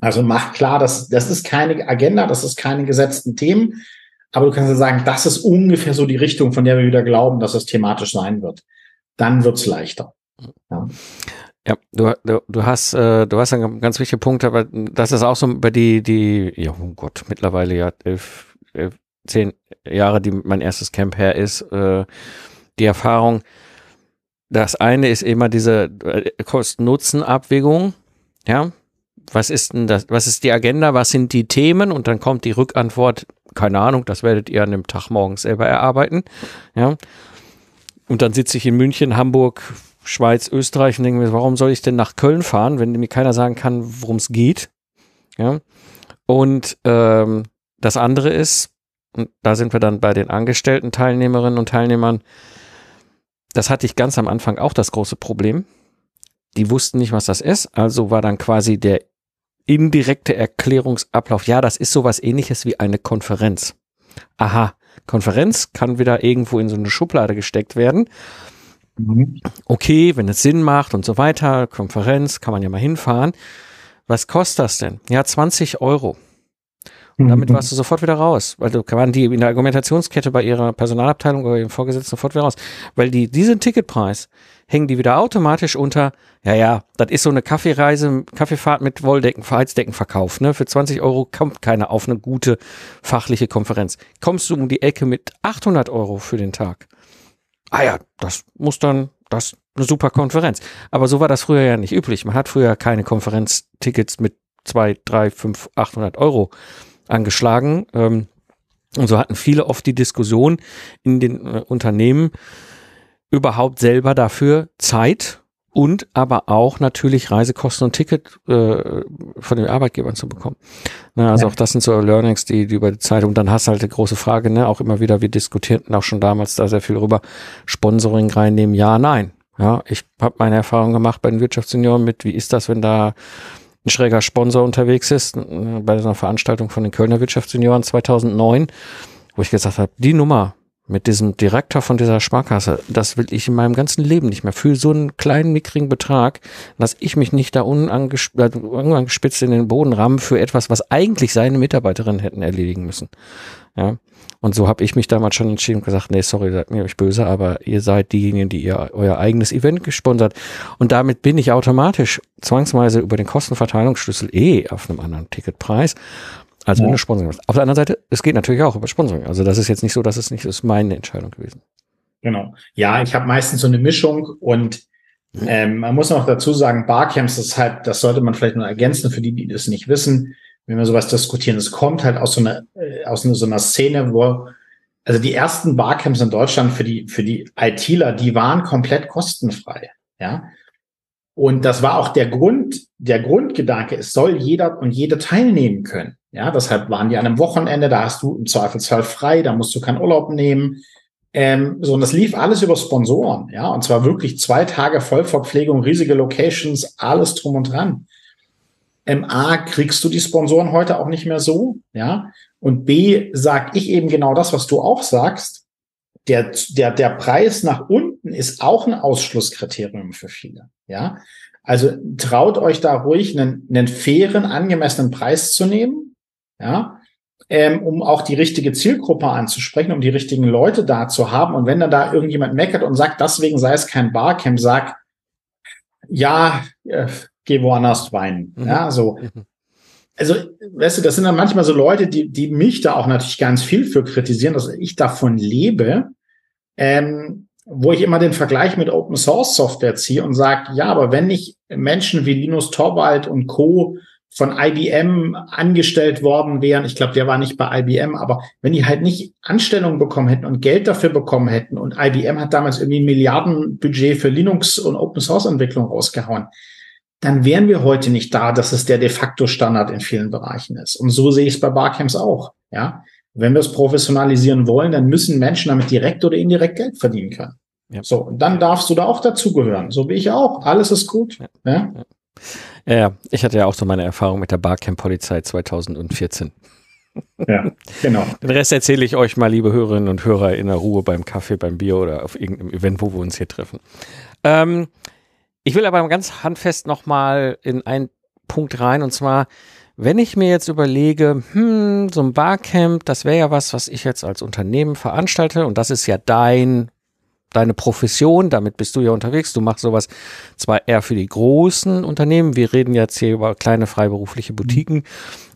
Also mach klar, dass das ist keine Agenda, das ist keine gesetzten Themen. Aber du kannst ja sagen, das ist ungefähr so die Richtung, von der wir wieder glauben, dass es thematisch sein wird. Dann wird's leichter. Ja. Ja, du, du, du hast, äh, du hast einen ganz wichtigen Punkt, aber das ist auch so bei die, die, ja, oh Gott, mittlerweile ja elf, elf, zehn Jahre, die mein erstes Camp her ist, äh, die Erfahrung. Das eine ist immer diese äh, Kosten-Nutzen-Abwägung, ja. Was ist denn das, was ist die Agenda, was sind die Themen? Und dann kommt die Rückantwort, keine Ahnung, das werdet ihr an dem Tag morgens selber erarbeiten, ja. Und dann sitze ich in München, Hamburg, Schweiz, Österreich und denke mir, warum soll ich denn nach Köln fahren, wenn mir keiner sagen kann, worum es geht? Ja. Und ähm, das andere ist, und da sind wir dann bei den angestellten Teilnehmerinnen und Teilnehmern, das hatte ich ganz am Anfang auch das große Problem. Die wussten nicht, was das ist, also war dann quasi der indirekte Erklärungsablauf. Ja, das ist sowas ähnliches wie eine Konferenz. Aha, Konferenz kann wieder irgendwo in so eine Schublade gesteckt werden. Mhm. Okay, wenn es Sinn macht und so weiter, Konferenz, kann man ja mal hinfahren. Was kostet das denn? Ja, 20 Euro. Und damit mhm. warst du sofort wieder raus, weil du waren die in der Argumentationskette bei ihrer Personalabteilung oder ihrem Vorgesetzten sofort wieder raus, weil die diesen Ticketpreis hängen die wieder automatisch unter. Ja, ja, das ist so eine Kaffeereise, Kaffeefahrt mit Wolldecken, Heizdeckenverkauf. Ne, für 20 Euro kommt keiner auf eine gute fachliche Konferenz. Kommst du um die Ecke mit 800 Euro für den Tag? ah ja, das muss dann, das eine super Konferenz. Aber so war das früher ja nicht üblich. Man hat früher keine Konferenztickets mit zwei, drei, fünf, 800 Euro angeschlagen. Ähm, und so hatten viele oft die Diskussion in den äh, Unternehmen überhaupt selber dafür Zeit und aber auch natürlich Reisekosten und Ticket äh, von den Arbeitgebern zu bekommen. Na, also ja. auch das sind so Learnings, die, die über die Zeit und dann hast du halt eine große Frage, ne, auch immer wieder, wir diskutierten auch schon damals da sehr viel rüber, Sponsoring reinnehmen, ja, nein. Ja, ich habe meine Erfahrung gemacht bei den Wirtschaftssenioren mit, wie ist das, wenn da ein schräger Sponsor unterwegs ist, bei so einer Veranstaltung von den Kölner Wirtschaftssenioren 2009, wo ich gesagt habe, die Nummer, mit diesem Direktor von dieser Sparkasse, das will ich in meinem ganzen Leben nicht mehr. Für so einen kleinen, mickrigen Betrag, dass ich mich nicht da äh, unangespitzt in den Boden ramme für etwas, was eigentlich seine Mitarbeiterinnen hätten erledigen müssen. Ja. Und so habe ich mich damals schon entschieden und gesagt, nee, sorry, seid mir euch böse, aber ihr seid diejenigen, die ihr euer eigenes Event gesponsert. Und damit bin ich automatisch zwangsweise über den Kostenverteilungsschlüssel eh auf einem anderen Ticketpreis. Also ja. wenn du Sponsoring machst. Auf der anderen Seite, es geht natürlich auch über Sponsoring. Also das ist jetzt nicht so, dass es nicht ist meine Entscheidung gewesen. Genau. Ja, ich habe meistens so eine Mischung und ähm, man muss noch dazu sagen, Barcamps ist halt, das sollte man vielleicht noch ergänzen für die, die das nicht wissen, wenn wir sowas diskutieren. Es kommt halt aus so einer, äh, aus so einer Szene, wo also die ersten Barcamps in Deutschland für die für die ITler, die waren komplett kostenfrei. Ja, und das war auch der Grund, der Grundgedanke, es soll jeder und jede teilnehmen können. Ja, deshalb waren die an einem Wochenende, da hast du im Zweifelsfall frei, da musst du keinen Urlaub nehmen. Ähm, so, und das lief alles über Sponsoren, ja, und zwar wirklich zwei Tage Vollverpflegung, riesige Locations, alles drum und dran. Ähm, A, kriegst du die Sponsoren heute auch nicht mehr so, ja, und B, sag ich eben genau das, was du auch sagst. Der, der, der Preis nach unten ist auch ein Ausschlusskriterium für viele, ja. Also traut euch da ruhig einen, einen fairen, angemessenen Preis zu nehmen ja, ähm, um auch die richtige Zielgruppe anzusprechen, um die richtigen Leute da zu haben. Und wenn dann da irgendjemand meckert und sagt, deswegen sei es kein Barcamp, sag, ja, äh, geh woanders weinen. Mhm. Ja, so. Mhm. Also, weißt du, das sind dann manchmal so Leute, die, die mich da auch natürlich ganz viel für kritisieren, dass ich davon lebe, ähm, wo ich immer den Vergleich mit Open Source Software ziehe und sage, ja, aber wenn ich Menschen wie Linus Torvald und Co von IBM angestellt worden wären, ich glaube, der war nicht bei IBM, aber wenn die halt nicht Anstellungen bekommen hätten und Geld dafür bekommen hätten und IBM hat damals irgendwie ein Milliardenbudget für Linux und Open Source Entwicklung rausgehauen, dann wären wir heute nicht da, dass es der de facto Standard in vielen Bereichen ist. Und so sehe ich es bei Barcamps auch. Ja, wenn wir es professionalisieren wollen, dann müssen Menschen damit direkt oder indirekt Geld verdienen können. Ja. So, und dann darfst du da auch dazugehören. So wie ich auch. Alles ist gut. Ja. Ja? Ja, ich hatte ja auch so meine Erfahrung mit der Barcamp-Polizei 2014. Ja, genau. Den Rest erzähle ich euch mal, liebe Hörerinnen und Hörer, in der Ruhe beim Kaffee, beim Bier oder auf irgendeinem Event, wo wir uns hier treffen. Ähm, ich will aber ganz handfest nochmal in einen Punkt rein und zwar, wenn ich mir jetzt überlege, hm, so ein Barcamp, das wäre ja was, was ich jetzt als Unternehmen veranstalte und das ist ja dein deine Profession, damit bist du ja unterwegs. Du machst sowas zwar eher für die großen Unternehmen, wir reden jetzt hier über kleine freiberufliche Boutiken,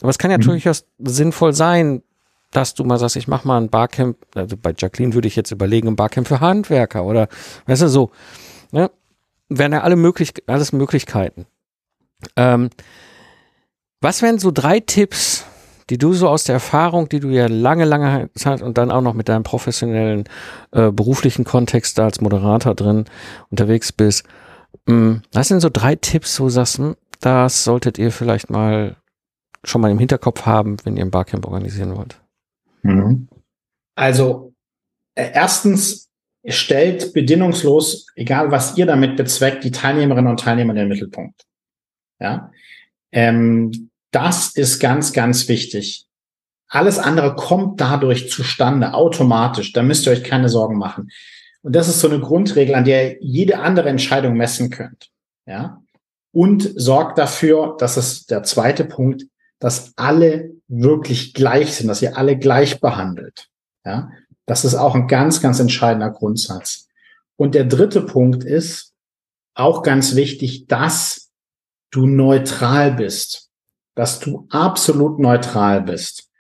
aber es kann ja mhm. durchaus sinnvoll sein, dass du mal sagst, ich mach mal ein Barcamp, also bei Jacqueline würde ich jetzt überlegen, ein Barcamp für Handwerker oder, weißt du, so, ne? Wären ja alle möglich, alles Möglichkeiten. Ähm, was wären so drei Tipps, die du so aus der Erfahrung, die du ja lange, lange Zeit und dann auch noch mit deinem professionellen äh, beruflichen Kontext da als Moderator drin unterwegs bist, mh, hm, was sind so drei Tipps, wo du sagst, mh, hm, das solltet ihr vielleicht mal schon mal im Hinterkopf haben, wenn ihr ein Barcamp organisieren wollt? Mhm. Also äh, erstens stellt bedingungslos, egal was ihr damit bezweckt, die Teilnehmerinnen und Teilnehmer in den Mittelpunkt. Ja, ähm, das ist ganz, ganz wichtig. Alles andere kommt dadurch zustande, automatisch. Da müsst ihr euch keine Sorgen machen. Und das ist so eine Grundregel, an der ihr jede andere Entscheidung messen könnt. Ja. Und sorgt dafür, das ist der zweite Punkt, dass alle wirklich gleich sind, dass ihr alle gleich behandelt. Ja. Das ist auch ein ganz, ganz entscheidender Grundsatz. Und der dritte Punkt ist auch ganz wichtig, dass du neutral bist dass du absolut neutral bist.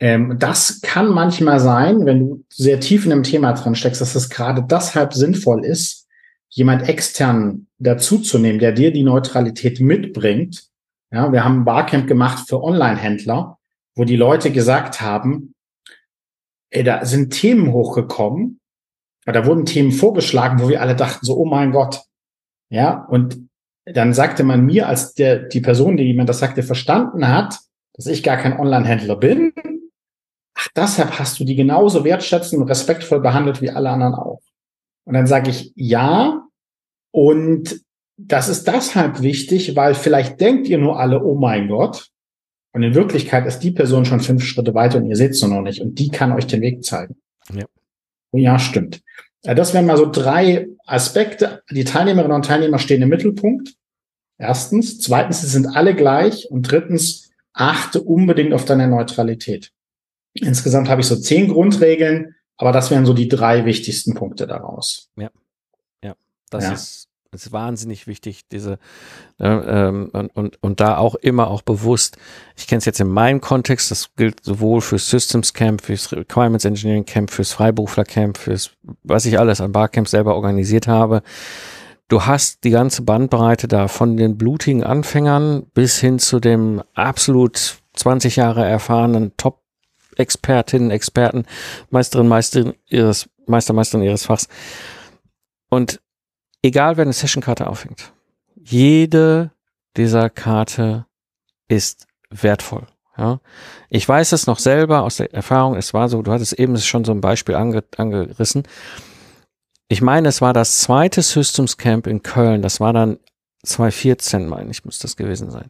Ähm, das kann manchmal sein, wenn du sehr tief in einem Thema drin steckst, dass es gerade deshalb sinnvoll ist, jemand extern dazuzunehmen, der dir die Neutralität mitbringt. Ja, wir haben ein Barcamp gemacht für Online-Händler, wo die Leute gesagt haben, ey, da sind Themen hochgekommen, da wurden Themen vorgeschlagen, wo wir alle dachten so, oh mein Gott. Ja, und dann sagte man mir, als der, die Person, die mir das sagte, verstanden hat, dass ich gar kein Online-Händler bin, ach, deshalb hast du die genauso wertschätzend und respektvoll behandelt wie alle anderen auch. Und dann sage ich ja. Und das ist deshalb wichtig, weil vielleicht denkt ihr nur alle, oh mein Gott. Und in Wirklichkeit ist die Person schon fünf Schritte weiter und ihr seht es noch nicht. Und die kann euch den Weg zeigen. Ja, ja stimmt. Das wären mal so drei Aspekte. Die Teilnehmerinnen und Teilnehmer stehen im Mittelpunkt. Erstens. Zweitens, sie sind alle gleich. Und drittens, achte unbedingt auf deine Neutralität. Insgesamt habe ich so zehn Grundregeln, aber das wären so die drei wichtigsten Punkte daraus. Ja, ja, das ja. ist ist wahnsinnig wichtig, diese äh, ähm, und, und, und da auch immer auch bewusst, ich kenne es jetzt in meinem Kontext, das gilt sowohl fürs Systems Camp, fürs Requirements Engineering Camp, fürs Freiberufler Camp, fürs, was ich alles an Barcamps selber organisiert habe. Du hast die ganze Bandbreite da von den blutigen Anfängern bis hin zu dem absolut 20 Jahre erfahrenen Top-Expertinnen, Experten, Meisterin, Meisterin ihres, Meister, Meisterin ihres Fachs. Und egal wer eine Sessionkarte aufhängt, jede dieser Karte ist wertvoll. Ja, ich weiß es noch selber aus der Erfahrung. Es war so, du hattest eben schon so ein Beispiel ange, angerissen. Ich meine, es war das zweite Systems Camp in Köln. Das war dann 2014, meine ich, muss das gewesen sein.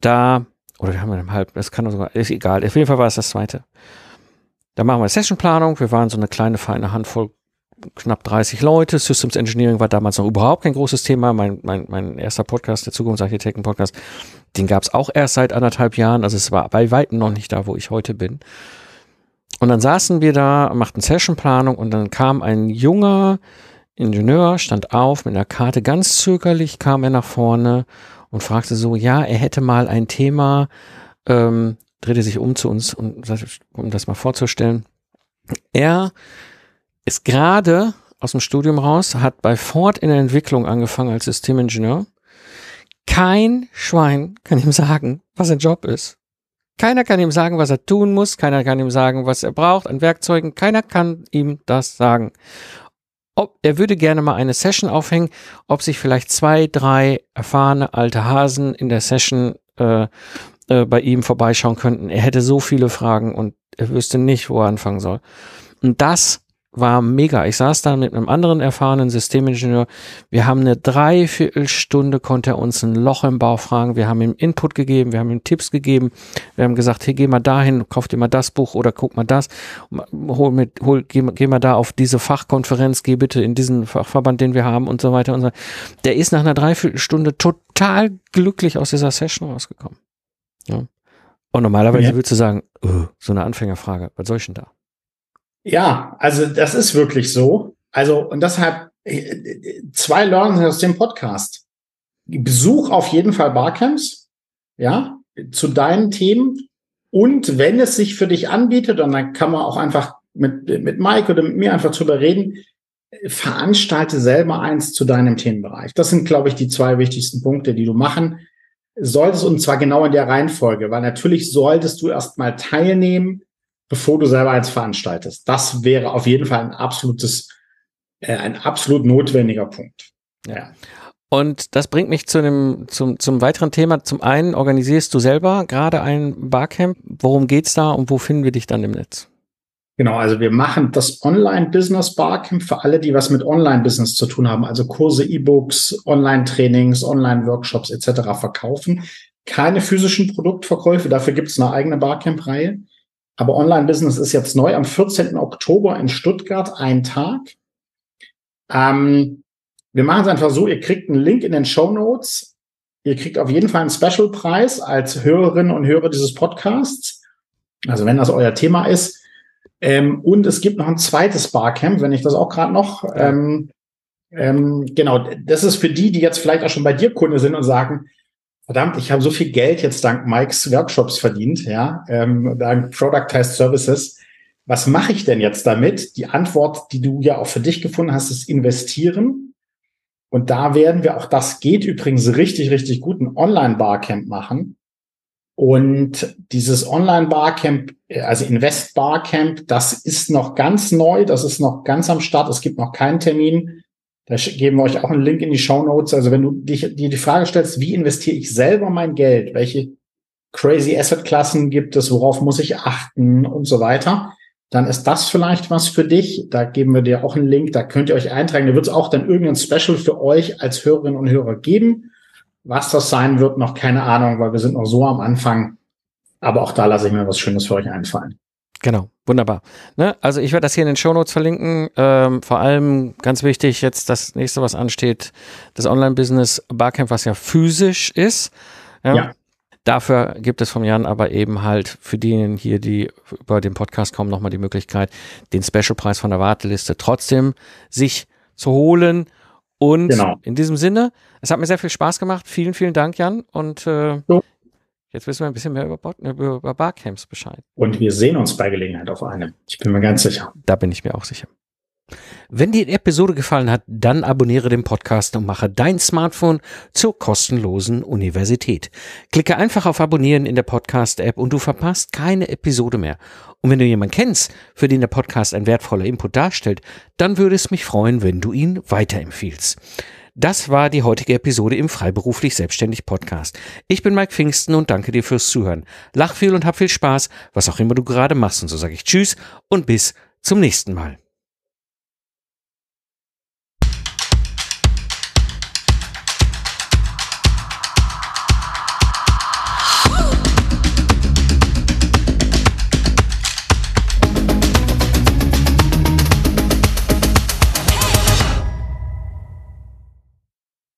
Da, oder wir haben einen halb, das kann sogar, ist egal. Auf jeden Fall war es das zweite. Da machen wir Sessionplanung. Wir waren so eine kleine, feine Handvoll knapp 30 Leute. Systems Engineering war damals noch überhaupt kein großes Thema. Mein, mein, mein erster Podcast, der Zukunftsarchitekten-Podcast, den gab es auch erst seit anderthalb Jahren. Also es war bei Weitem noch nicht da, wo ich heute bin. Und dann saßen wir da, machten Sessionplanung und dann kam ein junger Ingenieur, stand auf mit einer Karte, ganz zögerlich kam er nach vorne und fragte so, ja, er hätte mal ein Thema, ähm, drehte sich um zu uns, und, um das mal vorzustellen. Er ist gerade aus dem Studium raus, hat bei Ford in der Entwicklung angefangen als Systemingenieur. Kein Schwein kann ihm sagen, was sein Job ist. Keiner kann ihm sagen, was er tun muss. Keiner kann ihm sagen, was er braucht an Werkzeugen. Keiner kann ihm das sagen. ob er würde gerne mal eine Session aufhängen, ob sich vielleicht zwei, drei erfahrene alte Hasen in der Session äh, äh, bei ihm vorbeischauen könnten. Er hätte so viele Fragen und er wüsste nicht, wo er anfangen soll. Und das war mega. Ich saß da mit einem anderen erfahrenen Systemingenieur. Wir haben eine Dreiviertelstunde, konnte er uns ein Loch im Bauch fragen. Wir haben ihm Input gegeben, wir haben ihm Tipps gegeben. Wir haben gesagt, hey, geh mal dahin, kauf dir mal das Buch oder guck mal das. Hol mit, hol, geh, geh mal da auf diese Fachkonferenz, geh bitte in diesen Fachverband, den wir haben und so weiter und so. weiter. Der ist nach einer Dreiviertelstunde total glücklich aus dieser Session rausgekommen. Ja. Und normalerweise ja. würdest du sagen, oh, so eine Anfängerfrage, was soll ich denn da? Ja, also das ist wirklich so. Also, und deshalb äh, zwei Learnings aus dem Podcast. Besuch auf jeden Fall Barcamps, ja, zu deinen Themen. Und wenn es sich für dich anbietet, und dann kann man auch einfach mit, mit Mike oder mit mir einfach drüber reden, veranstalte selber eins zu deinem Themenbereich. Das sind, glaube ich, die zwei wichtigsten Punkte, die du machen solltest, und zwar genau in der Reihenfolge, weil natürlich solltest du erstmal teilnehmen, bevor du selber eins veranstaltest. Das wäre auf jeden Fall ein absolutes, äh, ein absolut notwendiger Punkt. Ja. Und das bringt mich zu einem, zum, zum weiteren Thema. Zum einen organisierst du selber gerade ein Barcamp. Worum geht's da und wo finden wir dich dann im Netz? Genau, also wir machen das Online-Business Barcamp für alle, die was mit Online-Business zu tun haben, also Kurse, E-Books, Online-Trainings, Online-Workshops etc. verkaufen. Keine physischen Produktverkäufe, dafür gibt es eine eigene Barcamp-Reihe. Aber Online-Business ist jetzt neu am 14. Oktober in Stuttgart, ein Tag. Ähm, wir machen es einfach so, ihr kriegt einen Link in den Show Notes. Ihr kriegt auf jeden Fall einen Special-Preis als Hörerinnen und Hörer dieses Podcasts. Also wenn das euer Thema ist. Ähm, und es gibt noch ein zweites Barcamp, wenn ich das auch gerade noch. Ähm, ähm, genau, das ist für die, die jetzt vielleicht auch schon bei dir Kunde sind und sagen, verdammt, ich habe so viel Geld jetzt dank Mikes Workshops verdient, ja, ähm, dank Productized Services. Was mache ich denn jetzt damit? Die Antwort, die du ja auch für dich gefunden hast, ist investieren. Und da werden wir auch, das geht übrigens richtig, richtig gut, ein Online-Barcamp machen. Und dieses Online-Barcamp, also Invest-Barcamp, das ist noch ganz neu, das ist noch ganz am Start, es gibt noch keinen Termin. Da geben wir euch auch einen Link in die Show Notes. Also wenn du dich, dir die Frage stellst, wie investiere ich selber mein Geld? Welche crazy Asset-Klassen gibt es? Worauf muss ich achten? Und so weiter. Dann ist das vielleicht was für dich. Da geben wir dir auch einen Link. Da könnt ihr euch eintragen. Da wird es auch dann irgendein Special für euch als Hörerinnen und Hörer geben. Was das sein wird, noch keine Ahnung, weil wir sind noch so am Anfang. Aber auch da lasse ich mir was Schönes für euch einfallen. Genau, wunderbar. Ne? Also ich werde das hier in den Shownotes verlinken. Ähm, vor allem ganz wichtig jetzt das nächste, was ansteht, das Online-Business Barcamp, was ja physisch ist. Ja. ja. Dafür gibt es vom Jan aber eben halt für diejenigen hier, die über den Podcast kommen, nochmal die Möglichkeit, den Special-Preis von der Warteliste trotzdem sich zu holen. Und genau. in diesem Sinne, es hat mir sehr viel Spaß gemacht. Vielen, vielen Dank, Jan. Und äh, so. Jetzt wissen wir ein bisschen mehr über, Bar über Barcamps Bescheid. Und wir sehen uns bei Gelegenheit auf einem. Ich bin mir ganz sicher. Da bin ich mir auch sicher. Wenn dir die Episode gefallen hat, dann abonniere den Podcast und mache dein Smartphone zur kostenlosen Universität. Klicke einfach auf Abonnieren in der Podcast-App und du verpasst keine Episode mehr. Und wenn du jemanden kennst, für den der Podcast ein wertvoller Input darstellt, dann würde es mich freuen, wenn du ihn weiterempfiehlst. Das war die heutige Episode im Freiberuflich Selbstständig Podcast. Ich bin Mike Pfingsten und danke dir fürs Zuhören. Lach viel und hab viel Spaß, was auch immer du gerade machst. Und so sage ich Tschüss und bis zum nächsten Mal.